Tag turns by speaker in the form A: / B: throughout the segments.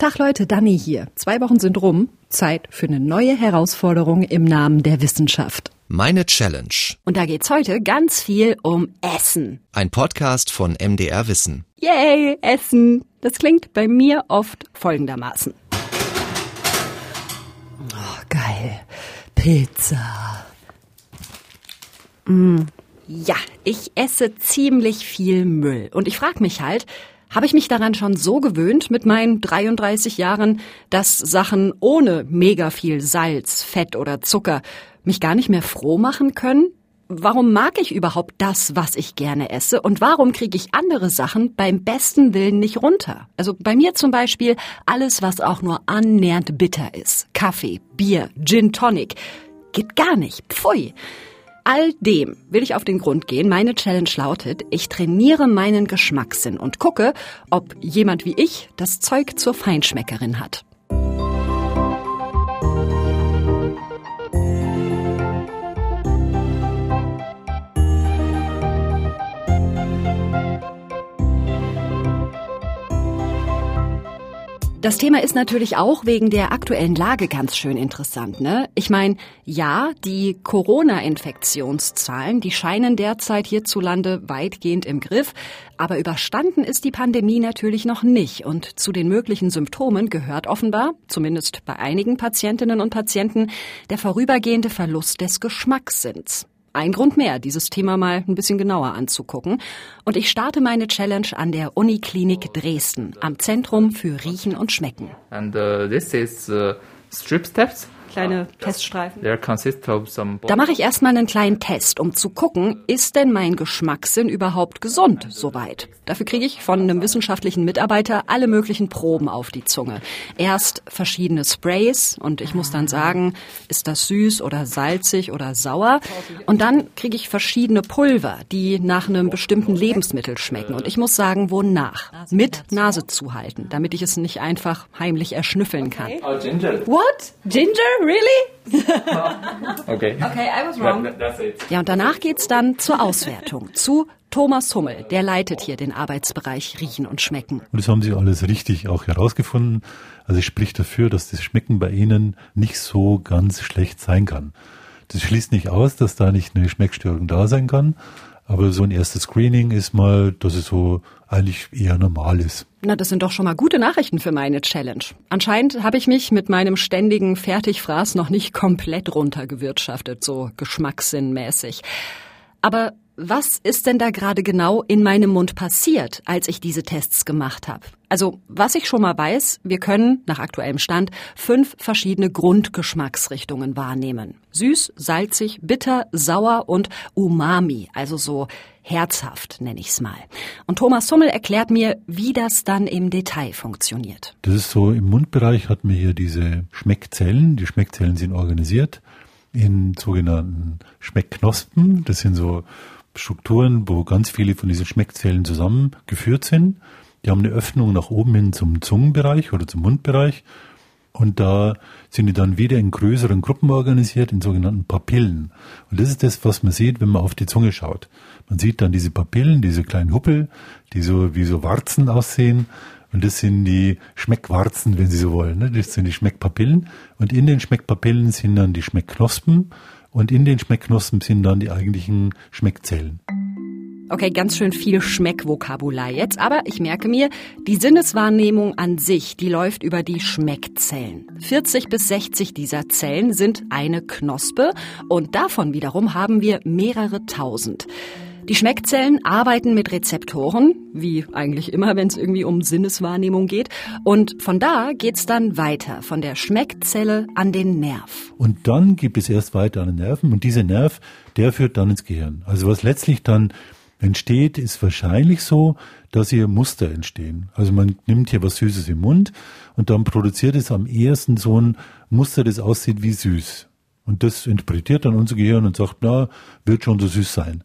A: Tag Leute, Dani hier. Zwei Wochen sind rum. Zeit für eine neue Herausforderung im Namen der Wissenschaft.
B: Meine Challenge.
A: Und da geht's heute ganz viel um Essen.
B: Ein Podcast von MDR Wissen.
A: Yay, Essen. Das klingt bei mir oft folgendermaßen. Oh, geil. Pizza. Mm. Ja, ich esse ziemlich viel Müll. Und ich frage mich halt, habe ich mich daran schon so gewöhnt mit meinen 33 Jahren, dass Sachen ohne mega viel Salz, Fett oder Zucker mich gar nicht mehr froh machen können? Warum mag ich überhaupt das, was ich gerne esse? Und warum kriege ich andere Sachen beim besten Willen nicht runter? Also bei mir zum Beispiel alles, was auch nur annähernd bitter ist. Kaffee, Bier, Gin Tonic. Geht gar nicht. Pfui all dem will ich auf den Grund gehen. Meine Challenge lautet, ich trainiere meinen Geschmackssinn und gucke, ob jemand wie ich das Zeug zur Feinschmeckerin hat. Das Thema ist natürlich auch wegen der aktuellen Lage ganz schön interessant. Ne? Ich meine, ja, die Corona-Infektionszahlen, die scheinen derzeit hierzulande weitgehend im Griff, aber überstanden ist die Pandemie natürlich noch nicht. Und zu den möglichen Symptomen gehört offenbar, zumindest bei einigen Patientinnen und Patienten, der vorübergehende Verlust des Geschmackssinns ein Grund mehr, dieses Thema mal ein bisschen genauer anzugucken. Und ich starte meine Challenge an der Uniklinik Dresden am Zentrum für Riechen und Schmecken.
C: And uh, this is uh, strip steps
A: kleine Teststreifen.
C: Da
A: mache ich erstmal einen kleinen Test, um zu gucken, ist denn mein Geschmackssinn überhaupt gesund soweit? Dafür kriege ich von einem wissenschaftlichen Mitarbeiter alle möglichen Proben auf die Zunge. Erst verschiedene Sprays und ich muss dann sagen, ist das süß oder salzig oder sauer? Und dann kriege ich verschiedene Pulver, die nach einem bestimmten Lebensmittel schmecken. Und ich muss sagen, wonach? Mit Nase zuhalten, damit ich es nicht einfach heimlich erschnüffeln kann. What? Ginger? Really?
C: okay.
A: Okay, I was wrong. Ja, und danach geht's dann zur Auswertung, zu Thomas Hummel, der leitet hier den Arbeitsbereich Riechen und Schmecken.
D: Und das haben Sie alles richtig auch herausgefunden. Also ich sprich dafür, dass das Schmecken bei Ihnen nicht so ganz schlecht sein kann. Das schließt nicht aus, dass da nicht eine Schmeckstörung da sein kann. Aber so ein erstes Screening ist mal, dass es so eigentlich eher normal ist.
A: Na, das sind doch schon mal gute Nachrichten für meine Challenge. Anscheinend habe ich mich mit meinem ständigen Fertigfraß noch nicht komplett runtergewirtschaftet, so geschmackssinnmäßig. Aber was ist denn da gerade genau in meinem Mund passiert, als ich diese Tests gemacht habe? Also, was ich schon mal weiß, wir können nach aktuellem Stand fünf verschiedene Grundgeschmacksrichtungen wahrnehmen. Süß, salzig, bitter, sauer und umami, also so herzhaft nenne ich's mal. Und Thomas Hummel erklärt mir, wie das dann im Detail funktioniert.
D: Das ist so, im Mundbereich hat man hier diese Schmeckzellen. Die Schmeckzellen sind organisiert in sogenannten Schmeckknospen. Das sind so Strukturen, wo ganz viele von diesen Schmeckzellen zusammengeführt sind. Die haben eine Öffnung nach oben hin zum Zungenbereich oder zum Mundbereich. Und da sind die dann wieder in größeren Gruppen organisiert, in sogenannten Papillen. Und das ist das, was man sieht, wenn man auf die Zunge schaut. Man sieht dann diese Papillen, diese kleinen Huppel, die so wie so Warzen aussehen. Und das sind die Schmeckwarzen, wenn Sie so wollen. Ne? Das sind die Schmeckpapillen. Und in den Schmeckpapillen sind dann die Schmeckknospen. Und in den Schmeckknospen sind dann die eigentlichen Schmeckzellen.
A: Okay, ganz schön viel Schmeckvokabular jetzt, aber ich merke mir, die Sinneswahrnehmung an sich, die läuft über die Schmeckzellen. 40 bis 60 dieser Zellen sind eine Knospe und davon wiederum haben wir mehrere tausend. Die Schmeckzellen arbeiten mit Rezeptoren, wie eigentlich immer, wenn es irgendwie um Sinneswahrnehmung geht. Und von da geht's dann weiter, von der Schmeckzelle an den Nerv.
D: Und dann gibt es erst weiter an den Nerven und dieser Nerv, der führt dann ins Gehirn. Also was letztlich dann entsteht, ist wahrscheinlich so, dass hier Muster entstehen. Also man nimmt hier was Süßes im Mund und dann produziert es am ehesten so ein Muster, das aussieht wie süß. Und das interpretiert dann unser Gehirn und sagt, na, wird schon so süß sein.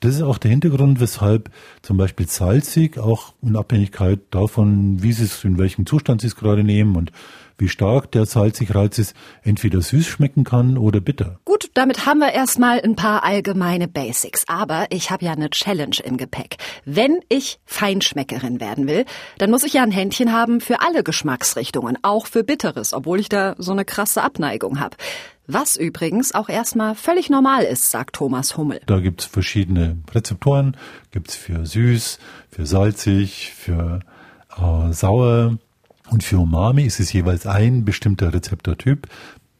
D: Das ist auch der Hintergrund, weshalb zum Beispiel salzig auch in Abhängigkeit davon, wie Sie es, in welchem Zustand Sie es gerade nehmen und wie stark der Salzigreiz ist, entweder süß schmecken kann oder bitter.
A: Gut, damit haben wir erstmal ein paar allgemeine Basics. Aber ich habe ja eine Challenge im Gepäck. Wenn ich Feinschmeckerin werden will, dann muss ich ja ein Händchen haben für alle Geschmacksrichtungen, auch für Bitteres, obwohl ich da so eine krasse Abneigung habe. Was übrigens auch erstmal völlig normal ist, sagt Thomas Hummel.
D: Da gibt's verschiedene Rezeptoren, gibt's für süß, für salzig, für äh, sauer, und für Umami ist es jeweils ein bestimmter Rezeptortyp.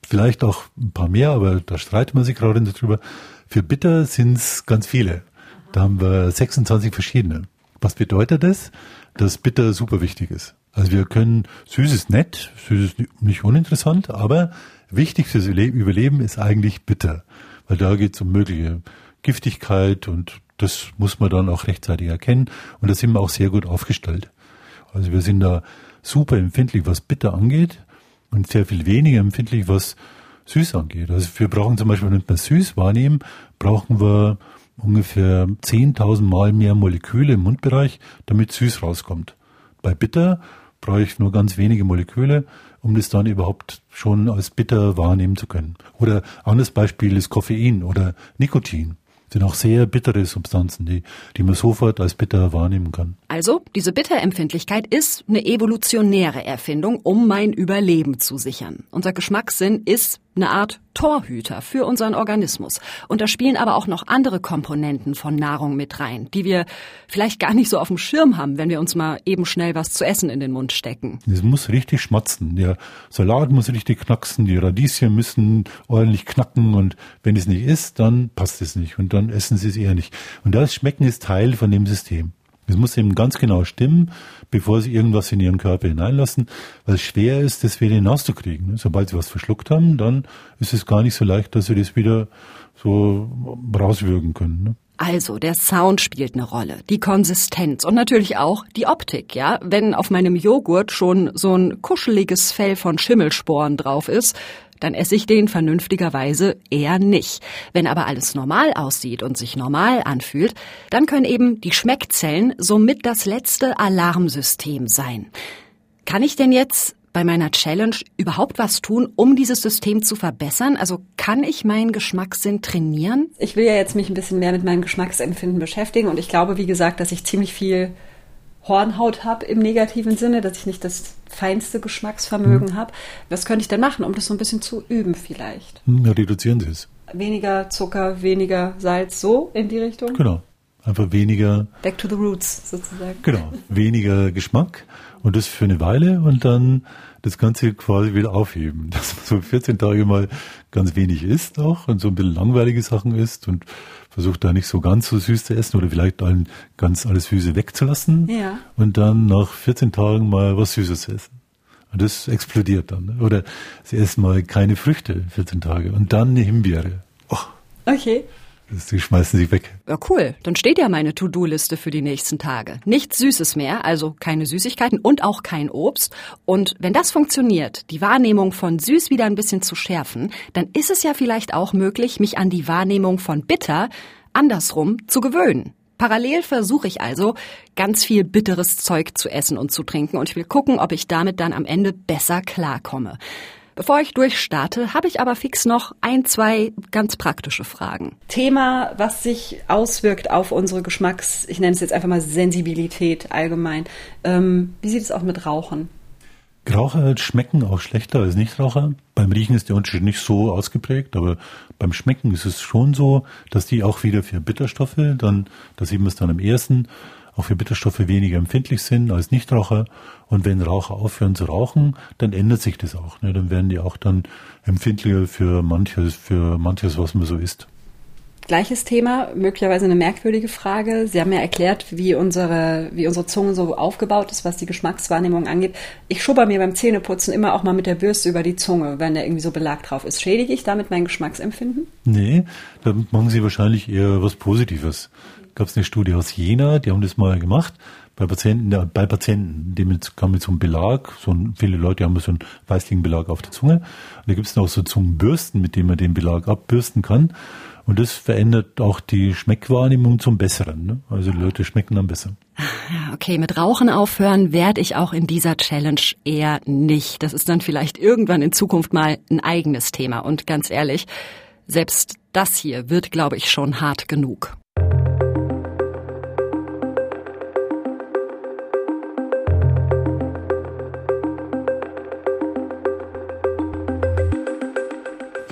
D: Vielleicht auch ein paar mehr, aber da streitet man sich gerade nicht drüber. Für bitter sind es ganz viele. Da haben wir 26 verschiedene. Was bedeutet das? Dass bitter super wichtig ist. Also wir können, süß ist nett, süß ist nicht uninteressant, aber wichtig fürs Überleben ist eigentlich bitter. Weil da geht es um mögliche Giftigkeit und das muss man dann auch rechtzeitig erkennen. Und da sind wir auch sehr gut aufgestellt. Also wir sind da super empfindlich, was bitter angeht und sehr viel weniger empfindlich, was süß angeht. Also wir brauchen zum Beispiel, wenn wir süß wahrnehmen, brauchen wir ungefähr 10.000 Mal mehr Moleküle im Mundbereich, damit süß rauskommt. Bei bitter brauche ich nur ganz wenige Moleküle, um das dann überhaupt schon als bitter wahrnehmen zu können. Oder anderes Beispiel ist Koffein oder Nikotin sind auch sehr bittere Substanzen, die, die man sofort als bitter wahrnehmen kann.
A: Also, diese Bitterempfindlichkeit ist eine evolutionäre Erfindung, um mein Überleben zu sichern. Unser Geschmackssinn ist eine Art Torhüter für unseren Organismus. Und da spielen aber auch noch andere Komponenten von Nahrung mit rein, die wir vielleicht gar nicht so auf dem Schirm haben, wenn wir uns mal eben schnell was zu essen in den Mund stecken.
D: Es muss richtig schmatzen. Der Salat muss richtig knacksen, die Radieschen müssen ordentlich knacken und wenn es nicht ist, dann passt es nicht und dann essen sie es eher nicht. Und das Schmecken ist Teil von dem System. Es muss eben ganz genau stimmen, bevor sie irgendwas in ihren Körper hineinlassen, weil es schwer ist, das wieder hinauszukriegen. Sobald sie was verschluckt haben, dann ist es gar nicht so leicht, dass sie das wieder so rauswürgen können. Ne?
A: Also, der Sound spielt eine Rolle, die Konsistenz und natürlich auch die Optik, ja. Wenn auf meinem Joghurt schon so ein kuscheliges Fell von Schimmelsporen drauf ist, dann esse ich den vernünftigerweise eher nicht. Wenn aber alles normal aussieht und sich normal anfühlt, dann können eben die Schmeckzellen somit das letzte Alarmsystem sein. Kann ich denn jetzt bei meiner Challenge überhaupt was tun, um dieses System zu verbessern? Also kann ich meinen Geschmackssinn trainieren?
E: Ich will ja jetzt mich ein bisschen mehr mit meinem Geschmacksempfinden beschäftigen und ich glaube, wie gesagt, dass ich ziemlich viel Hornhaut habe im negativen Sinne, dass ich nicht das feinste Geschmacksvermögen mhm. habe. Was könnte ich denn machen, um das so ein bisschen zu üben vielleicht?
D: Hm, ja, reduzieren Sie es.
E: Weniger Zucker, weniger Salz, so in die Richtung?
D: Genau. Einfach weniger.
E: Back to the roots sozusagen.
D: Genau. Weniger Geschmack und das für eine Weile und dann das Ganze quasi wieder aufheben. Dass man so 14 Tage mal ganz wenig isst auch und so ein bisschen langweilige Sachen isst und versucht da nicht so ganz so süß zu essen oder vielleicht dann ganz alles Süße wegzulassen
E: ja.
D: und dann nach 14 Tagen mal was Süßes zu essen. Und das explodiert dann. Ne? Oder sie essen mal keine Früchte 14 Tage und dann eine Himbeere. Oh.
E: Okay.
D: Die schmeißen sie weg.
A: Ja, cool. Dann steht ja meine To-Do-Liste für die nächsten Tage. Nichts Süßes mehr, also keine Süßigkeiten und auch kein Obst. Und wenn das funktioniert, die Wahrnehmung von süß wieder ein bisschen zu schärfen, dann ist es ja vielleicht auch möglich, mich an die Wahrnehmung von bitter andersrum zu gewöhnen. Parallel versuche ich also, ganz viel bitteres Zeug zu essen und zu trinken und ich will gucken, ob ich damit dann am Ende besser klarkomme. Bevor ich durchstarte, habe ich aber fix noch ein, zwei ganz praktische Fragen.
E: Thema, was sich auswirkt auf unsere Geschmacks, ich nenne es jetzt einfach mal Sensibilität allgemein. Ähm, wie sieht es auch mit Rauchen?
D: Raucher schmecken auch schlechter als Nichtraucher. Beim Riechen ist der Unterschied nicht so ausgeprägt, aber beim Schmecken ist es schon so, dass die auch wieder für Bitterstoffe, dann, da sieht man es dann am ersten, auch für Bitterstoffe weniger empfindlich sind als Nichtraucher. Und wenn Raucher aufhören zu rauchen, dann ändert sich das auch. Ne? Dann werden die auch dann empfindlicher für manches, für manches, was man so isst.
E: Gleiches Thema, möglicherweise eine merkwürdige Frage. Sie haben ja erklärt, wie unsere, wie unsere Zunge so aufgebaut ist, was die Geschmackswahrnehmung angeht. Ich schubber mir beim Zähneputzen immer auch mal mit der Bürste über die Zunge, wenn da irgendwie so Belag drauf ist. Schädige ich damit mein Geschmacksempfinden?
D: Nee, da machen Sie wahrscheinlich eher was Positives gab es eine Studie aus Jena, die haben das mal gemacht bei Patienten, ja, bei Patienten, die mit, kann mit so einem Belag, so ein, viele Leute haben so einen weißlichen Belag auf der Zunge. Und da gibt es noch so Zungenbürsten, mit denen man den Belag abbürsten kann. Und das verändert auch die Schmeckwahrnehmung zum Besseren. Ne? Also die Leute schmecken dann besser.
A: Okay, mit Rauchen aufhören werde ich auch in dieser Challenge eher nicht. Das ist dann vielleicht irgendwann in Zukunft mal ein eigenes Thema. Und ganz ehrlich, selbst das hier wird, glaube ich, schon hart genug.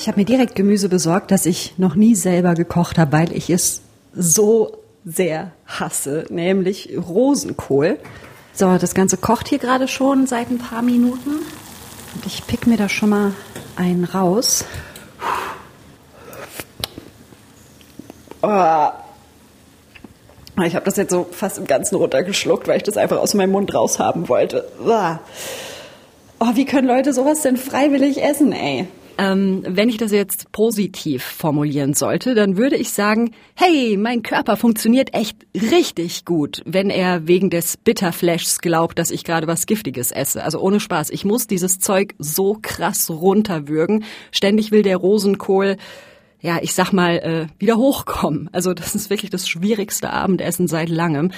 E: Ich habe mir direkt Gemüse besorgt, das ich noch nie selber gekocht habe, weil ich es so sehr hasse, nämlich Rosenkohl. So, das Ganze kocht hier gerade schon seit ein paar Minuten. Und ich pick mir da schon mal einen raus. Oh. Ich habe das jetzt so fast im Ganzen runtergeschluckt, weil ich das einfach aus meinem Mund raushaben wollte. Oh, wie können Leute sowas denn freiwillig essen, ey?
A: Ähm, wenn ich das jetzt positiv formulieren sollte, dann würde ich sagen, hey, mein Körper funktioniert echt richtig gut, wenn er wegen des Bitterflashs glaubt, dass ich gerade was Giftiges esse. Also ohne Spaß, ich muss dieses Zeug so krass runterwürgen. Ständig will der Rosenkohl ja, ich sag mal, äh, wieder hochkommen. Also das ist wirklich das schwierigste Abendessen seit langem.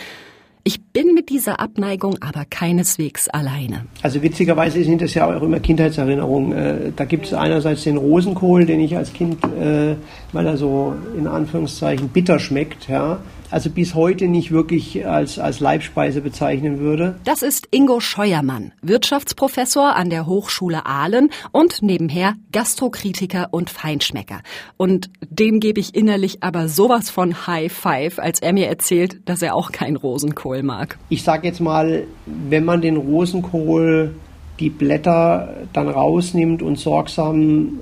A: Ich bin mit dieser Abneigung aber keineswegs alleine.
F: Also witzigerweise sind das ja auch immer Kindheitserinnerungen. Äh, da gibt es einerseits den Rosenkohl, den ich als Kind, äh, weil er so in Anführungszeichen bitter schmeckt, ja, also bis heute nicht wirklich als, als Leibspeise bezeichnen würde.
A: Das ist Ingo Scheuermann, Wirtschaftsprofessor an der Hochschule Aalen und nebenher Gastrokritiker und Feinschmecker. Und dem gebe ich innerlich aber sowas von High Five, als er mir erzählt, dass er auch kein Rosenkohl mag.
F: Ich sage jetzt mal, wenn man den Rosenkohl die Blätter dann rausnimmt und sorgsam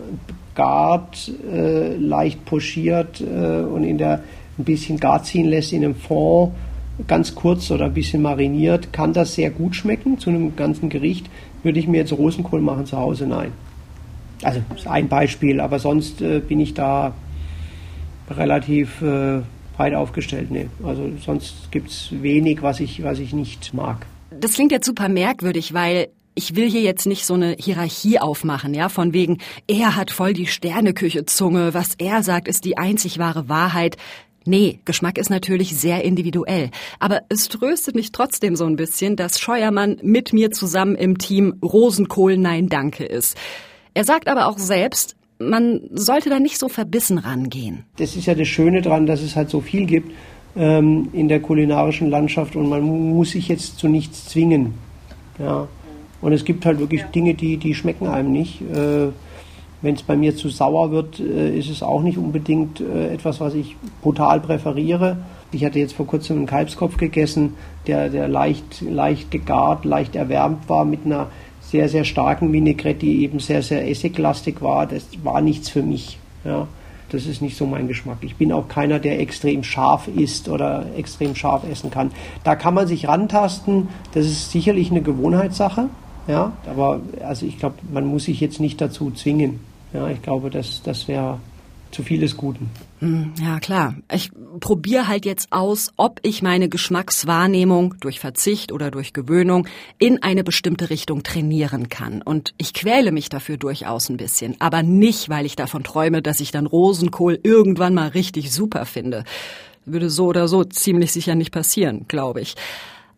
F: gart, äh, leicht pochiert äh, und in der ein bisschen gar ziehen lässt in einem Fond, ganz kurz oder ein bisschen mariniert, kann das sehr gut schmecken zu einem ganzen Gericht. Würde ich mir jetzt Rosenkohl machen zu Hause? Nein. Also ist ein Beispiel, aber sonst äh, bin ich da relativ äh, breit aufgestellt. Nee. Also sonst gibt es wenig, was ich, was ich nicht mag.
A: Das klingt jetzt super merkwürdig, weil ich will hier jetzt nicht so eine Hierarchie aufmachen, ja, von wegen, er hat voll die Sterneküche-Zunge, was er sagt, ist die einzig wahre Wahrheit. Nee, Geschmack ist natürlich sehr individuell. Aber es tröstet mich trotzdem so ein bisschen, dass Scheuermann mit mir zusammen im Team Rosenkohl Nein Danke ist. Er sagt aber auch selbst, man sollte da nicht so verbissen rangehen.
F: Das ist ja das Schöne daran, dass es halt so viel gibt ähm, in der kulinarischen Landschaft und man muss sich jetzt zu nichts zwingen. Ja. Und es gibt halt wirklich Dinge, die, die schmecken einem nicht. Äh, wenn es bei mir zu sauer wird, äh, ist es auch nicht unbedingt äh, etwas, was ich brutal präferiere. Ich hatte jetzt vor kurzem einen Kalbskopf gegessen, der, der leicht, leicht gegart, leicht erwärmt war mit einer sehr, sehr starken Vinaigrette, die eben sehr, sehr essiglastig war. Das war nichts für mich. Ja. Das ist nicht so mein Geschmack. Ich bin auch keiner, der extrem scharf isst oder extrem scharf essen kann. Da kann man sich rantasten. Das ist sicherlich eine Gewohnheitssache. Ja, aber also ich glaube, man muss sich jetzt nicht dazu zwingen. Ja, ich glaube, das, das wäre zu viel des Guten.
A: Hm, ja, klar. Ich probiere halt jetzt aus, ob ich meine Geschmackswahrnehmung durch Verzicht oder durch Gewöhnung in eine bestimmte Richtung trainieren kann. Und ich quäle mich dafür durchaus ein bisschen. Aber nicht, weil ich davon träume, dass ich dann Rosenkohl irgendwann mal richtig super finde. Würde so oder so ziemlich sicher nicht passieren, glaube ich.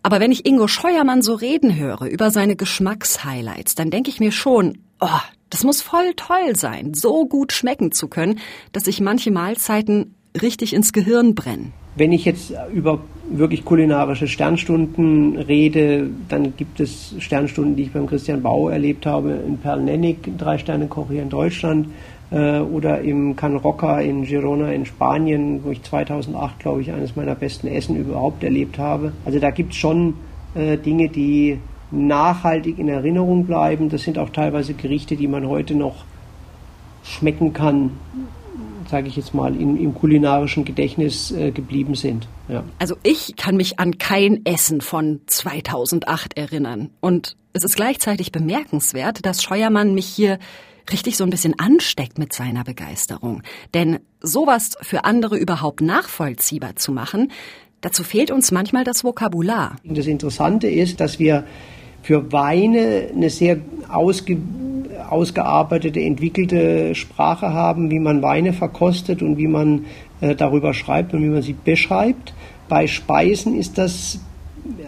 A: Aber wenn ich Ingo Scheuermann so reden höre über seine Geschmackshighlights, dann denke ich mir schon, oh, das muss voll toll sein, so gut schmecken zu können, dass sich manche Mahlzeiten richtig ins Gehirn brennen.
F: Wenn ich jetzt über wirklich kulinarische Sternstunden rede, dann gibt es Sternstunden, die ich beim Christian Bau erlebt habe, in Perlnennig, drei Sterne Koch hier in Deutschland, äh, oder im Can Roca in Girona in Spanien, wo ich 2008, glaube ich, eines meiner besten Essen überhaupt erlebt habe. Also da gibt es schon äh, Dinge, die nachhaltig in Erinnerung bleiben. Das sind auch teilweise Gerichte, die man heute noch schmecken kann, sage ich jetzt mal, im, im kulinarischen Gedächtnis äh, geblieben sind. Ja.
A: Also ich kann mich an kein Essen von 2008 erinnern. Und es ist gleichzeitig bemerkenswert, dass Scheuermann mich hier richtig so ein bisschen ansteckt mit seiner Begeisterung. Denn sowas für andere überhaupt nachvollziehbar zu machen, Dazu fehlt uns manchmal das Vokabular.
F: Das Interessante ist, dass wir für Weine eine sehr ausge ausgearbeitete, entwickelte Sprache haben, wie man Weine verkostet und wie man äh, darüber schreibt und wie man sie beschreibt. Bei Speisen ist das,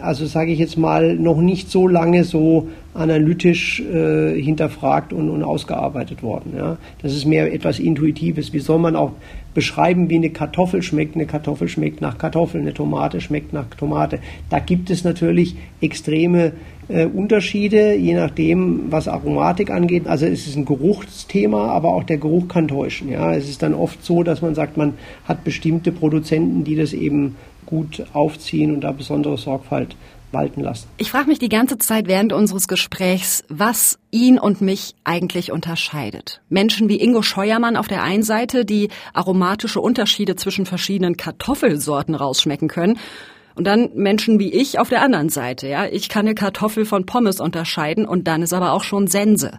F: also sage ich jetzt mal, noch nicht so lange so analytisch äh, hinterfragt und, und, ausgearbeitet worden. Ja. Das ist mehr etwas Intuitives. Wie soll man auch beschreiben, wie eine Kartoffel schmeckt? Eine Kartoffel schmeckt nach Kartoffel, eine Tomate schmeckt nach Tomate. Da gibt es natürlich extreme äh, Unterschiede, je nachdem, was Aromatik angeht. Also es ist ein Geruchsthema, aber auch der Geruch kann täuschen. Ja, es ist dann oft so, dass man sagt, man hat bestimmte Produzenten, die das eben gut aufziehen und da besondere Sorgfalt walten lassen.
A: Ich frage mich die ganze Zeit während unseres Gesprächs, was ihn und mich eigentlich unterscheidet. Menschen wie Ingo Scheuermann auf der einen Seite, die aromatische Unterschiede zwischen verschiedenen Kartoffelsorten rausschmecken können und dann Menschen wie ich auf der anderen Seite, ja. Ich kann eine Kartoffel von Pommes unterscheiden und dann ist aber auch schon Sense.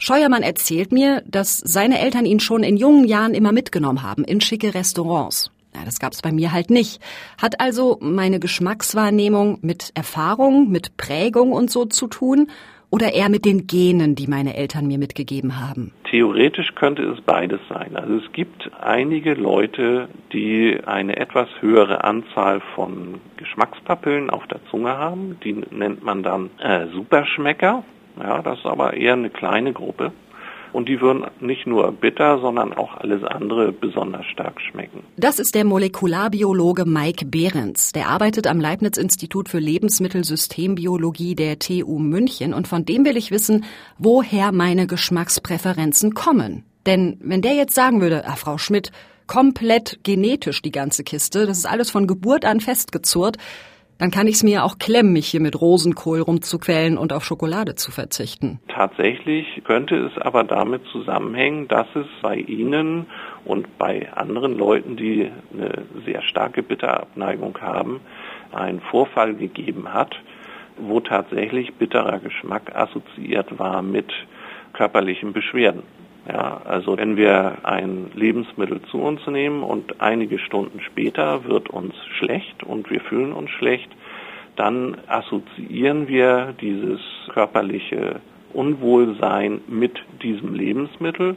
A: Scheuermann erzählt mir, dass seine Eltern ihn schon in jungen Jahren immer mitgenommen haben in schicke Restaurants. Ja, das gab's bei mir halt nicht. Hat also meine Geschmackswahrnehmung mit Erfahrung, mit Prägung und so zu tun oder eher mit den Genen, die meine Eltern mir mitgegeben haben?
G: Theoretisch könnte es beides sein. Also es gibt einige Leute, die eine etwas höhere Anzahl von Geschmackspapillen auf der Zunge haben. Die nennt man dann äh, Superschmecker. Ja, das ist aber eher eine kleine Gruppe und die würden nicht nur bitter, sondern auch alles andere besonders stark schmecken.
A: Das ist der Molekularbiologe Mike Behrens. Der arbeitet am Leibniz-Institut für Lebensmittelsystembiologie der TU München und von dem will ich wissen, woher meine Geschmackspräferenzen kommen. Denn wenn der jetzt sagen würde, ah, Frau Schmidt, komplett genetisch die ganze Kiste, das ist alles von Geburt an festgezurrt, dann kann ich es mir auch klemmen, mich hier mit Rosenkohl rumzuquälen und auf Schokolade zu verzichten.
G: Tatsächlich könnte es aber damit zusammenhängen, dass es bei Ihnen und bei anderen Leuten, die eine sehr starke Bitterabneigung haben, einen Vorfall gegeben hat, wo tatsächlich bitterer Geschmack assoziiert war mit körperlichen Beschwerden. Ja, also wenn wir ein Lebensmittel zu uns nehmen und einige Stunden später wird uns schlecht und wir fühlen uns schlecht, dann assoziieren wir dieses körperliche Unwohlsein mit diesem Lebensmittel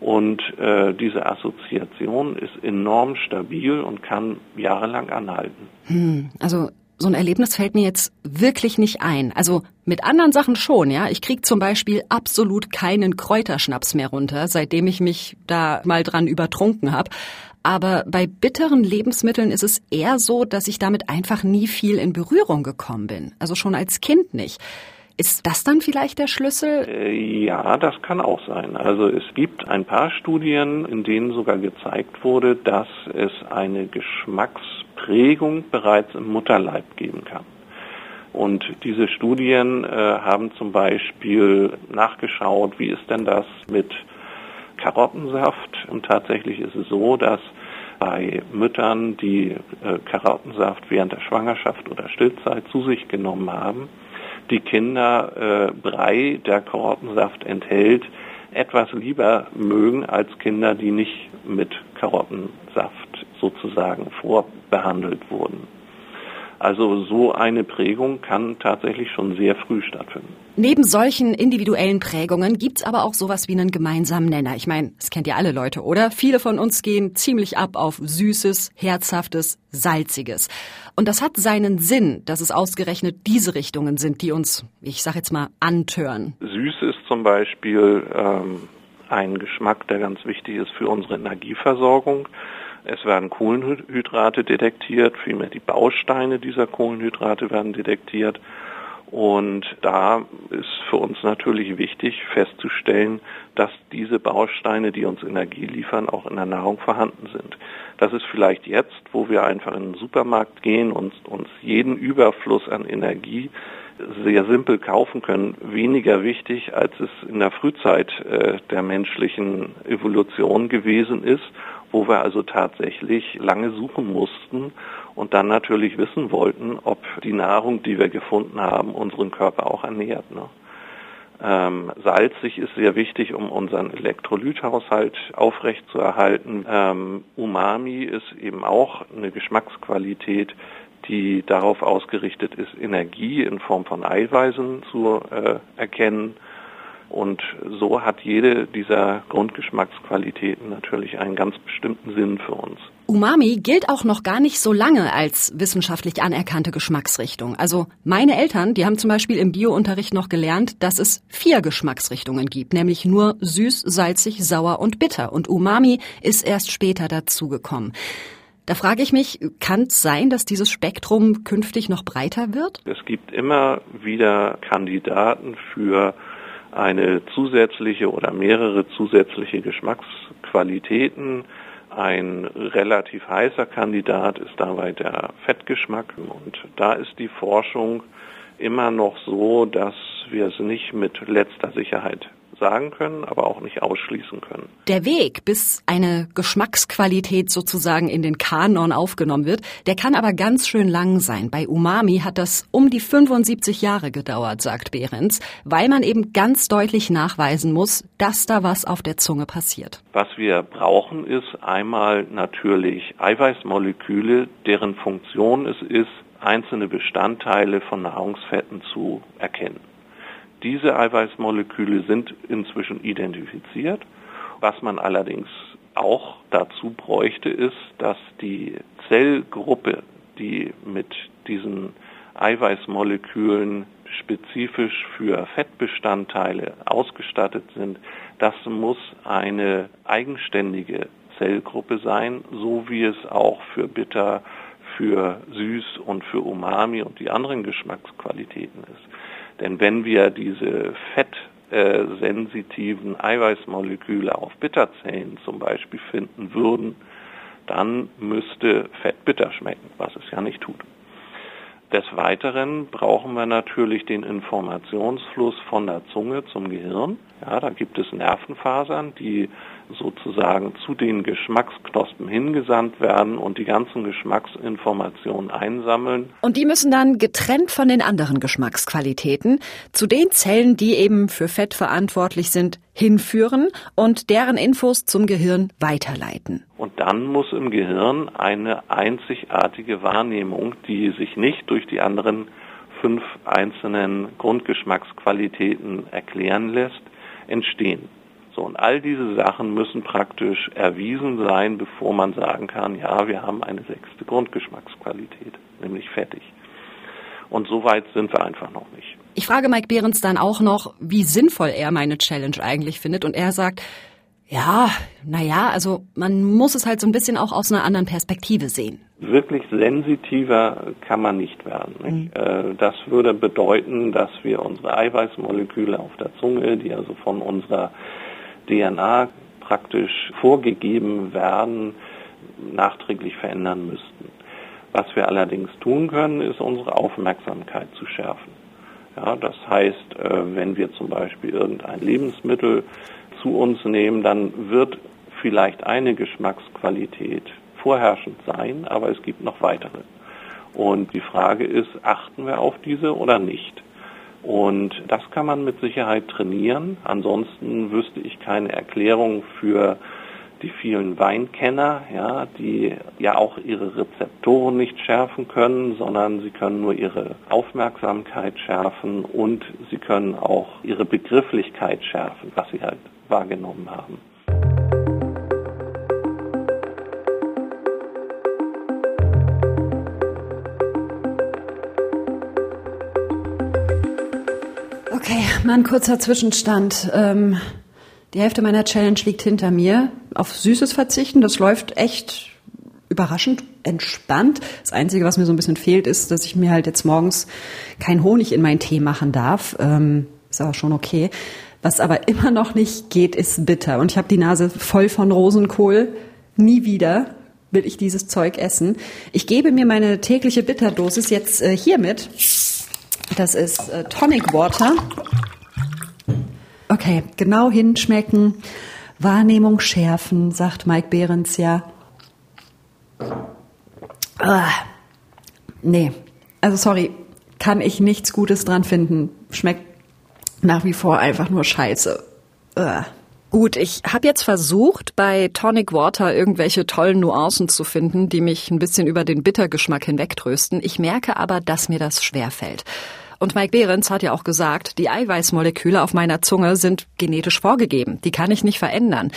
G: und äh, diese Assoziation ist enorm stabil und kann jahrelang anhalten.
A: Hm, also so ein Erlebnis fällt mir jetzt wirklich nicht ein. Also mit anderen Sachen schon, ja. Ich krieg zum Beispiel absolut keinen Kräuterschnaps mehr runter, seitdem ich mich da mal dran übertrunken habe. Aber bei bitteren Lebensmitteln ist es eher so, dass ich damit einfach nie viel in Berührung gekommen bin. Also schon als Kind nicht. Ist das dann vielleicht der Schlüssel?
G: Äh, ja, das kann auch sein. Also es gibt ein paar Studien, in denen sogar gezeigt wurde, dass es eine Geschmacksprägung bereits im Mutterleib geben kann. Und diese Studien äh, haben zum Beispiel nachgeschaut, wie ist denn das mit Karottensaft? Und tatsächlich ist es so, dass bei Müttern, die äh, Karottensaft während der Schwangerschaft oder Stillzeit zu sich genommen haben, die Kinder äh, Brei, der Karottensaft enthält, etwas lieber mögen als Kinder, die nicht mit Karottensaft sozusagen vorbehandelt wurden. Also so eine Prägung kann tatsächlich schon sehr früh stattfinden.
A: Neben solchen individuellen Prägungen gibt's aber auch sowas wie einen gemeinsamen Nenner. Ich meine, das kennt ihr alle Leute, oder? Viele von uns gehen ziemlich ab auf Süßes, Herzhaftes, Salziges. Und das hat seinen Sinn, dass es ausgerechnet diese Richtungen sind, die uns, ich sag jetzt mal, antören.
G: Süß ist zum Beispiel ähm, ein Geschmack, der ganz wichtig ist für unsere Energieversorgung. Es werden Kohlenhydrate detektiert, vielmehr die Bausteine dieser Kohlenhydrate werden detektiert. Und da ist für uns natürlich wichtig festzustellen, dass diese Bausteine, die uns Energie liefern, auch in der Nahrung vorhanden sind. Das ist vielleicht jetzt, wo wir einfach in den Supermarkt gehen und uns jeden Überfluss an Energie sehr simpel kaufen können, weniger wichtig, als es in der Frühzeit äh, der menschlichen Evolution gewesen ist wo wir also tatsächlich lange suchen mussten und dann natürlich wissen wollten, ob die Nahrung, die wir gefunden haben, unseren Körper auch ernährt. Ne? Ähm, salzig ist sehr wichtig, um unseren Elektrolythaushalt aufrechtzuerhalten. Ähm, Umami ist eben auch eine Geschmacksqualität, die darauf ausgerichtet ist, Energie in Form von Eiweißen zu äh, erkennen. Und so hat jede dieser Grundgeschmacksqualitäten natürlich einen ganz bestimmten Sinn für uns.
A: Umami gilt auch noch gar nicht so lange als wissenschaftlich anerkannte Geschmacksrichtung. Also meine Eltern, die haben zum Beispiel im Biounterricht noch gelernt, dass es vier Geschmacksrichtungen gibt, nämlich nur süß, salzig, sauer und bitter. Und Umami ist erst später dazugekommen. Da frage ich mich, kann es sein, dass dieses Spektrum künftig noch breiter wird?
G: Es gibt immer wieder Kandidaten für eine zusätzliche oder mehrere zusätzliche Geschmacksqualitäten. Ein relativ heißer Kandidat ist dabei der Fettgeschmack und da ist die Forschung immer noch so, dass wir es nicht mit letzter Sicherheit sagen können, aber auch nicht ausschließen können.
A: Der Weg, bis eine Geschmacksqualität sozusagen in den Kanon aufgenommen wird, der kann aber ganz schön lang sein. Bei Umami hat das um die 75 Jahre gedauert, sagt Behrens, weil man eben ganz deutlich nachweisen muss, dass da was auf der Zunge passiert.
G: Was wir brauchen, ist einmal natürlich Eiweißmoleküle, deren Funktion es ist, einzelne Bestandteile von Nahrungsfetten zu erkennen. Diese Eiweißmoleküle sind inzwischen identifiziert. Was man allerdings auch dazu bräuchte, ist, dass die Zellgruppe, die mit diesen Eiweißmolekülen spezifisch für Fettbestandteile ausgestattet sind, das muss eine eigenständige Zellgruppe sein, so wie es auch für bitter, für süß und für umami und die anderen Geschmacksqualitäten ist. Denn wenn wir diese fettsensitiven Eiweißmoleküle auf Bitterzellen zum Beispiel finden würden, dann müsste Fett bitter schmecken, was es ja nicht tut. Des Weiteren brauchen wir natürlich den Informationsfluss von der Zunge zum Gehirn. Ja, da gibt es Nervenfasern, die sozusagen zu den Geschmacksknospen hingesandt werden und die ganzen Geschmacksinformationen einsammeln.
A: Und die müssen dann getrennt von den anderen Geschmacksqualitäten zu den Zellen, die eben für Fett verantwortlich sind, hinführen und deren Infos zum Gehirn weiterleiten.
G: Und dann muss im Gehirn eine einzigartige Wahrnehmung, die sich nicht durch die anderen fünf einzelnen Grundgeschmacksqualitäten erklären lässt, entstehen. So, und all diese Sachen müssen praktisch erwiesen sein, bevor man sagen kann, ja, wir haben eine sechste Grundgeschmacksqualität, nämlich fettig. Und so weit sind wir einfach noch nicht.
A: Ich frage Mike Behrens dann auch noch, wie sinnvoll er meine Challenge eigentlich findet. Und er sagt, ja, naja, also man muss es halt so ein bisschen auch aus einer anderen Perspektive sehen.
G: Wirklich sensitiver kann man nicht werden. Nicht? Mhm. Das würde bedeuten, dass wir unsere Eiweißmoleküle auf der Zunge, die also von unserer DNA praktisch vorgegeben werden, nachträglich verändern müssten. Was wir allerdings tun können, ist unsere Aufmerksamkeit zu schärfen. Ja, das heißt, äh, wenn wir zum Beispiel irgendein Lebensmittel zu uns nehmen, dann wird vielleicht eine Geschmacksqualität vorherrschend sein, aber es gibt noch weitere. Und die Frage ist, achten wir auf diese oder nicht? Und das kann man mit Sicherheit trainieren. Ansonsten wüsste ich keine Erklärung für die vielen Weinkenner, ja, die ja auch ihre Rezeptoren nicht schärfen können, sondern sie können nur ihre Aufmerksamkeit schärfen und sie können auch ihre Begrifflichkeit schärfen, was sie halt wahrgenommen haben.
E: Mal ein kurzer Zwischenstand. Ähm, die Hälfte meiner Challenge liegt hinter mir. Auf Süßes verzichten, das läuft echt überraschend entspannt. Das Einzige, was mir so ein bisschen fehlt, ist, dass ich mir halt jetzt morgens kein Honig in meinen Tee machen darf. Ähm, ist aber schon okay. Was aber immer noch nicht geht, ist bitter. Und ich habe die Nase voll von Rosenkohl. Nie wieder will ich dieses Zeug essen. Ich gebe mir meine tägliche Bitterdosis jetzt äh, hiermit. Das ist äh, Tonic Water. Okay, genau hinschmecken, Wahrnehmung schärfen, sagt Mike Behrens ja. Ah, nee, also sorry, kann ich nichts Gutes dran finden. Schmeckt nach wie vor einfach nur scheiße. Ugh.
A: Gut, ich habe jetzt versucht, bei Tonic Water irgendwelche tollen Nuancen zu finden, die mich ein bisschen über den Bittergeschmack hinwegtrösten. Ich merke aber, dass mir das schwerfällt. Und Mike Behrens hat ja auch gesagt, die Eiweißmoleküle auf meiner Zunge sind genetisch vorgegeben. Die kann ich nicht verändern.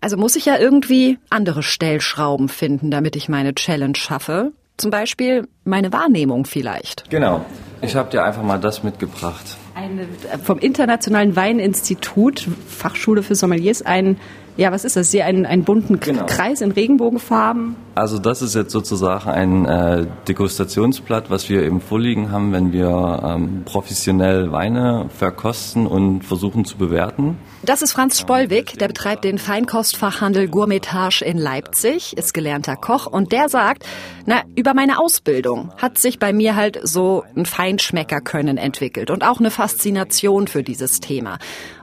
A: Also muss ich ja irgendwie andere Stellschrauben finden, damit ich meine Challenge schaffe. Zum Beispiel meine Wahrnehmung vielleicht.
H: Genau. Ich habe dir einfach mal das mitgebracht.
A: Eine, vom Internationalen Weininstitut, Fachschule für Sommeliers, ein ja, was ist das? Sie einen, einen bunten genau. Kreis in Regenbogenfarben?
H: Also das ist jetzt sozusagen ein äh, Degustationsblatt, was wir eben vorliegen haben, wenn wir ähm, professionell Weine verkosten und versuchen zu bewerten.
A: Das ist Franz Spollwig, der betreibt den Feinkostfachhandel Gourmetage in Leipzig, ist gelernter Koch und der sagt, na, über meine Ausbildung hat sich bei mir halt so ein Feinschmeckerkönnen entwickelt und auch eine Faszination für dieses Thema.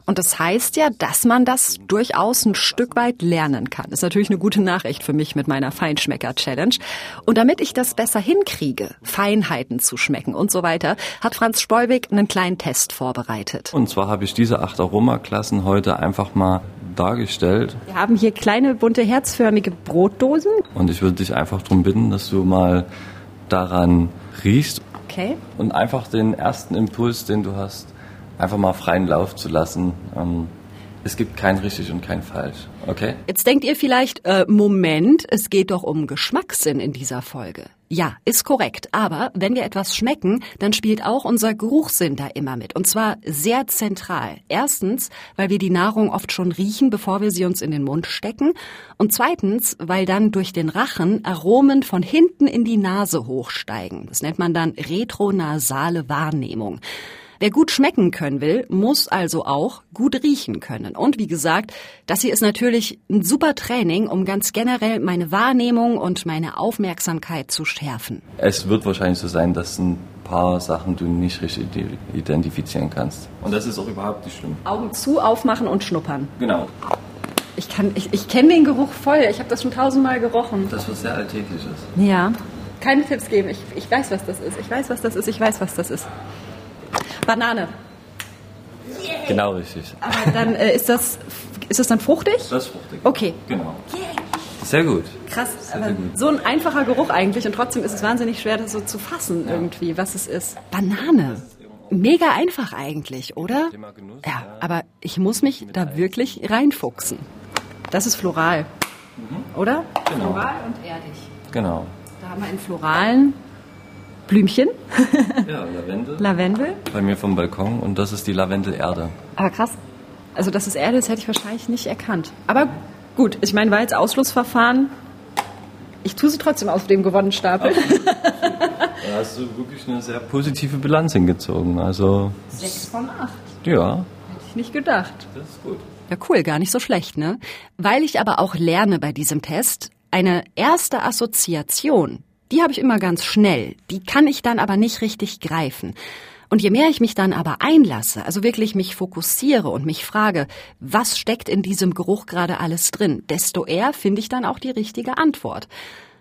A: Und das heißt ja, dass man das durchaus ein Stück weit lernen kann. Das ist natürlich eine gute Nachricht für mich mit meiner Feinschmecker-Challenge. Und damit ich das besser hinkriege, Feinheiten zu schmecken und so weiter, hat Franz Spollweg einen kleinen Test vorbereitet.
H: Und zwar habe ich diese acht Aromaklassen heute einfach mal dargestellt.
A: Wir haben hier kleine bunte herzförmige Brotdosen.
H: Und ich würde dich einfach darum bitten, dass du mal daran riechst.
A: Okay.
H: Und einfach den ersten Impuls, den du hast, einfach mal freien Lauf zu lassen. Ähm, es gibt kein richtig und kein falsch, okay?
A: Jetzt denkt ihr vielleicht, äh, Moment, es geht doch um Geschmackssinn in dieser Folge. Ja, ist korrekt. Aber wenn wir etwas schmecken, dann spielt auch unser Geruchssinn da immer mit. Und zwar sehr zentral. Erstens, weil wir die Nahrung oft schon riechen, bevor wir sie uns in den Mund stecken. Und zweitens, weil dann durch den Rachen Aromen von hinten in die Nase hochsteigen. Das nennt man dann retronasale Wahrnehmung. Wer gut schmecken können will, muss also auch gut riechen können. Und wie gesagt, das hier ist natürlich ein super Training, um ganz generell meine Wahrnehmung und meine Aufmerksamkeit zu schärfen.
H: Es wird wahrscheinlich so sein, dass ein paar Sachen du nicht richtig identifizieren kannst. Und das ist auch überhaupt nicht schlimm.
A: Augen zu, aufmachen und schnuppern.
H: Genau.
A: Ich, kann, ich, ich kenne den Geruch voll. Ich habe das schon tausendmal gerochen.
H: Das, was sehr alltäglich ist.
A: Ja. Keine Tipps geben. Ich, ich weiß, was das ist. Ich weiß, was das ist. Ich weiß, was das ist. Banane.
H: Yeah. Genau richtig.
A: Aber dann äh, ist das ist das dann fruchtig?
H: Das ist fruchtig.
A: Okay.
H: Genau. Sehr gut.
A: Krass,
H: Sehr,
A: aber
H: sehr gut.
A: so ein einfacher Geruch eigentlich und trotzdem ist es wahnsinnig schwer, das so zu fassen
H: Ja.
A: irgendwie, was es ist. Banane. Mega einfach eigentlich, oder? Ja, aber ich muss mich da wirklich reinfuchsen. Das ist floral, oder?
H: Genau.
A: Floral und erdig.
H: Genau.
A: Da haben wir in floralen Blümchen,
H: Ja, Lavendel.
A: Lavendel.
H: Bei mir vom Balkon und das ist die Lavendelerde.
A: Aber krass. Also, dass es Erde ist, hätte ich wahrscheinlich nicht erkannt. Aber gut, ich meine, war jetzt Ausschlussverfahren. Ich tue sie trotzdem auf dem gewonnenen Stapel.
H: Da hast du wirklich eine sehr positive Bilanz hingezogen. Also,
A: Sechs von acht.
H: ja,
A: Hätte ich nicht gedacht.
H: das ist gut.
A: Ja, cool, gar nicht so schlecht, ne? Weil ich aber auch lerne bei diesem Test, eine erste Assoziation, die habe ich immer ganz schnell, die kann ich dann aber nicht richtig greifen. Und je mehr ich mich dann aber einlasse, also wirklich mich fokussiere und mich frage, was steckt in diesem Geruch gerade alles drin, desto eher finde ich dann auch die richtige Antwort.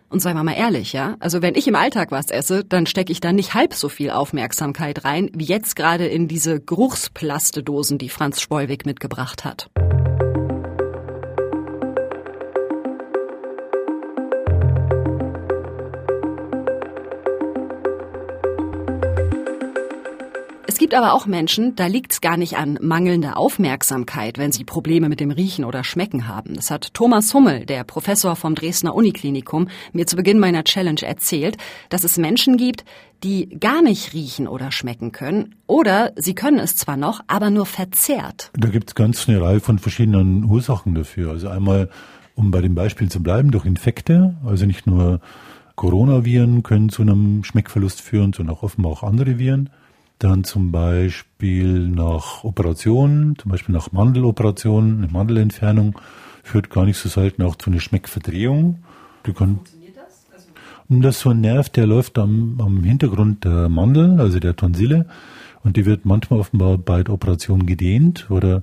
A: Und seien wir mal ehrlich, ja? Also wenn ich im Alltag was esse, dann stecke ich da nicht halb so viel Aufmerksamkeit rein, wie jetzt gerade in diese Geruchsplastedosen, die Franz Spollweg mitgebracht hat. Gibt aber auch Menschen, da liegt's gar nicht an mangelnder Aufmerksamkeit, wenn sie Probleme mit dem Riechen oder Schmecken haben. Das hat Thomas Hummel, der Professor vom Dresdner Uniklinikum, mir zu Beginn meiner Challenge erzählt, dass es Menschen gibt, die gar nicht riechen oder schmecken können, oder sie können es zwar noch, aber nur verzerrt.
D: Da gibt es ganz eine Reihe von verschiedenen Ursachen dafür. Also einmal, um bei dem Beispiel zu bleiben, durch Infekte. Also nicht nur Coronaviren können zu einem Schmeckverlust führen, sondern auch offenbar auch andere Viren. Dann zum Beispiel nach Operationen, zum Beispiel nach Mandeloperationen, eine Mandelentfernung, führt gar nicht so selten auch zu einer Schmeckverdrehung. Die kann, und das ist so ein Nerv, der läuft am, am Hintergrund der Mandel, also der Tonsille, und die wird manchmal offenbar bei der Operation gedehnt oder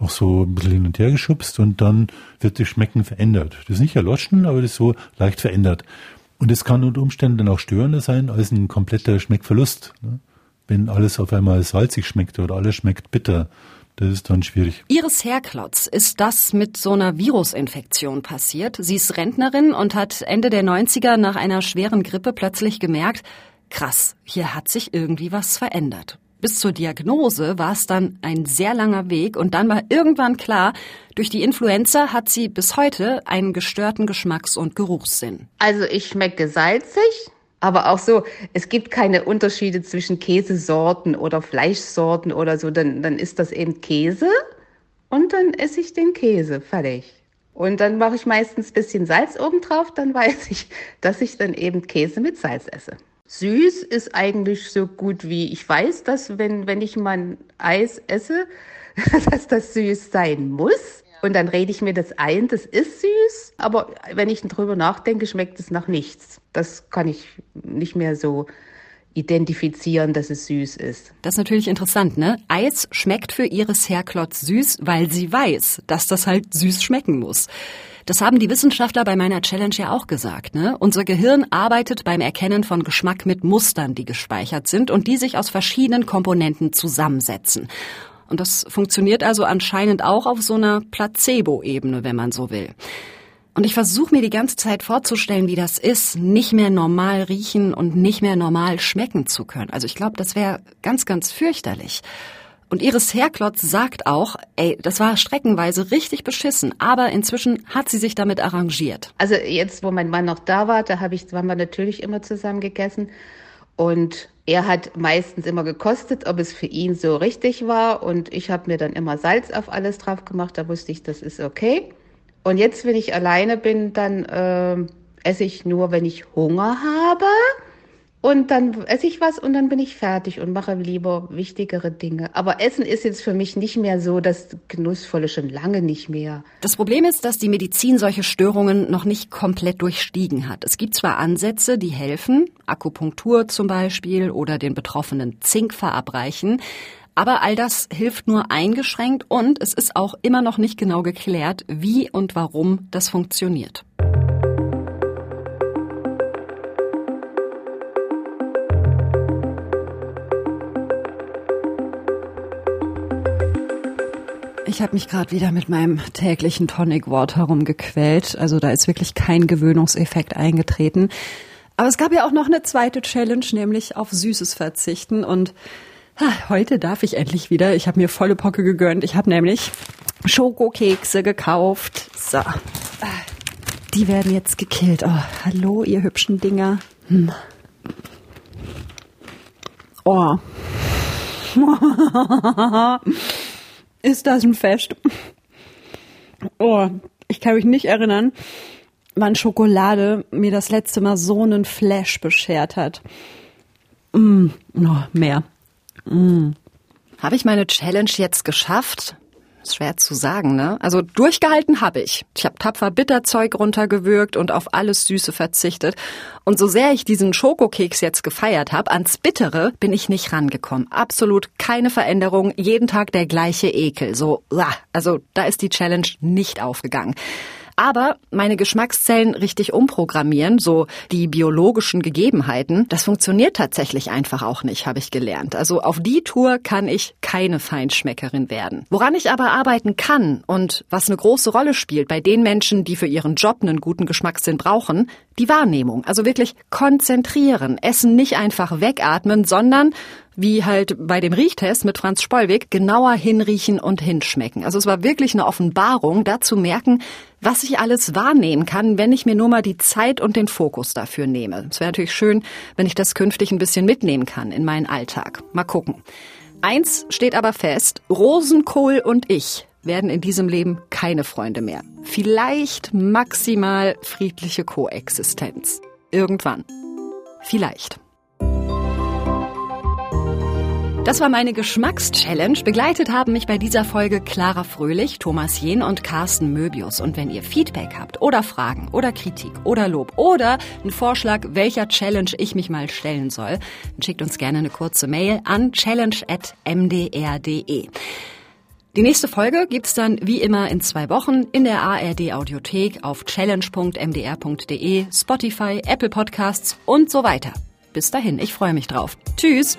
D: auch so ein bisschen hin und her geschubst und dann wird das Schmecken verändert. Das ist nicht erloschen, aber das ist so leicht verändert. Und das kann unter Umständen dann auch störender sein als ein kompletter Schmeckverlust. ne? Wenn alles auf einmal salzig schmeckt oder alles schmeckt bitter, das ist dann schwierig.
A: Iris Herklotz ist das mit so einer Virusinfektion passiert. Sie ist Rentnerin und hat Ende der 90er nach einer schweren Grippe plötzlich gemerkt, krass, hier hat sich irgendwie was verändert. Bis zur Diagnose war es dann ein sehr langer Weg und dann war irgendwann klar, durch die Influenza hat sie bis heute einen gestörten Geschmacks- und Geruchssinn.
I: Also ich schmecke salzig, aber auch so, es gibt keine Unterschiede zwischen Käsesorten oder Fleischsorten oder so, dann, dann ist das eben Käse und dann esse ich den Käse, fertig. Und dann mache ich meistens ein bisschen Salz obendrauf, dann weiß ich, dass ich dann eben Käse mit Salz esse. Süß ist eigentlich so gut wie ich weiß, dass wenn, wenn ich mal Eis esse, dass das süß sein muss. Und dann rede ich mir das ein, das ist süß, aber wenn ich drüber nachdenke, schmeckt es nach nichts. Das kann ich nicht mehr so identifizieren, dass es süß ist.
A: Das ist natürlich interessant, ne? Eis schmeckt für Iris Herklotz süß, weil sie weiß, dass das halt süß schmecken muss. Das haben die Wissenschaftler bei meiner Challenge ja auch gesagt. Ne? Unser Gehirn arbeitet beim Erkennen von Geschmack mit Mustern, die gespeichert sind und die sich aus verschiedenen Komponenten zusammensetzen. Und das funktioniert also anscheinend auch auf so einer Placebo-Ebene, wenn man so will. Und ich versuche mir die ganze Zeit vorzustellen, wie das ist, nicht mehr normal riechen und nicht mehr normal schmecken zu können. Also ich glaube, das wäre ganz, ganz fürchterlich. Und Iris Herklotz sagt auch, ey, das war streckenweise richtig beschissen, aber inzwischen hat sie sich damit arrangiert.
I: Also jetzt, wo mein Mann noch da war, da hab ich, haben wir natürlich immer zusammen gegessen. Und er hat meistens immer gekostet, ob es für ihn so richtig war. Und ich habe mir dann immer Salz auf alles drauf gemacht. Da wusste ich, das ist okay. Und jetzt, wenn ich alleine bin, dann äh, esse ich nur, wenn ich Hunger habe. Und dann esse ich was und dann bin ich fertig und mache lieber wichtigere Dinge. Aber Essen ist jetzt für mich nicht mehr so das Genussvolle, schon lange nicht mehr.
A: Das Problem ist, dass die Medizin solche Störungen noch nicht komplett durchstiegen hat. Es gibt zwar Ansätze, die helfen, Akupunktur zum Beispiel oder den Betroffenen Zink verabreichen, aber all das hilft nur eingeschränkt und es ist auch immer noch nicht genau geklärt, wie und warum das funktioniert. Ich habe mich gerade wieder mit meinem täglichen Tonic Water rumgequält. Also da ist wirklich kein Gewöhnungseffekt eingetreten. Aber es gab ja auch noch eine zweite Challenge, nämlich auf Süßes verzichten. Und ha, heute darf ich endlich wieder. Ich habe mir volle Pocke gegönnt. Ich habe nämlich Schokokekse gekauft. So. Die werden jetzt gekillt. Oh, hallo, ihr hübschen Dinger. Hm. Oh. ist das ein Fest. Oh, ich kann mich nicht erinnern, wann Schokolade mir das letzte Mal so einen Flash beschert hat. Mm, oh, mehr. Mm. Habe ich meine Challenge jetzt geschafft? Schwer zu sagen, ne? Also durchgehalten habe ich. Ich habe tapfer Bitterzeug runtergewürgt und auf alles Süße verzichtet. Und so sehr ich diesen Schokokeks jetzt gefeiert habe, ans Bittere bin ich nicht rangekommen. Absolut keine Veränderung, jeden Tag der gleiche Ekel. So, also da ist die Challenge nicht aufgegangen. Aber meine Geschmackszellen richtig umprogrammieren, so die biologischen Gegebenheiten, das funktioniert tatsächlich einfach auch nicht, habe ich gelernt. Also auf die Tour kann ich keine Feinschmeckerin werden. Woran ich aber arbeiten kann und was eine große Rolle spielt bei den Menschen, die für ihren Job einen guten Geschmackssinn brauchen, die Wahrnehmung. Also wirklich konzentrieren, Essen nicht einfach wegatmen, sondern wie halt bei dem Riechtest mit Franz Spollweg, genauer hinriechen und hinschmecken. Also es war wirklich eine Offenbarung, da zu merken, was ich alles wahrnehmen kann, wenn ich mir nur mal die Zeit und den Fokus dafür nehme. Es wäre natürlich schön, wenn ich das künftig ein bisschen mitnehmen kann in meinen Alltag. Mal gucken. Eins steht aber fest, Rosenkohl und ich werden in diesem Leben keine Freunde mehr. Vielleicht maximal friedliche Koexistenz. Irgendwann. Vielleicht. Das war meine Geschmackschallenge. Begleitet haben mich bei dieser Folge Clara Fröhlich, Thomas Jehn und Carsten Möbius. Und wenn ihr Feedback habt oder Fragen oder Kritik oder Lob oder einen Vorschlag, welcher Challenge ich mich mal stellen soll, dann schickt uns gerne eine kurze Mail an challenge.mdr.de. Die nächste Folge gibt's dann wie immer in zwei Wochen in der ARD Audiothek auf challenge.mdr.de, Spotify, Apple Podcasts und so weiter. Bis dahin, ich freue mich drauf. Tschüss!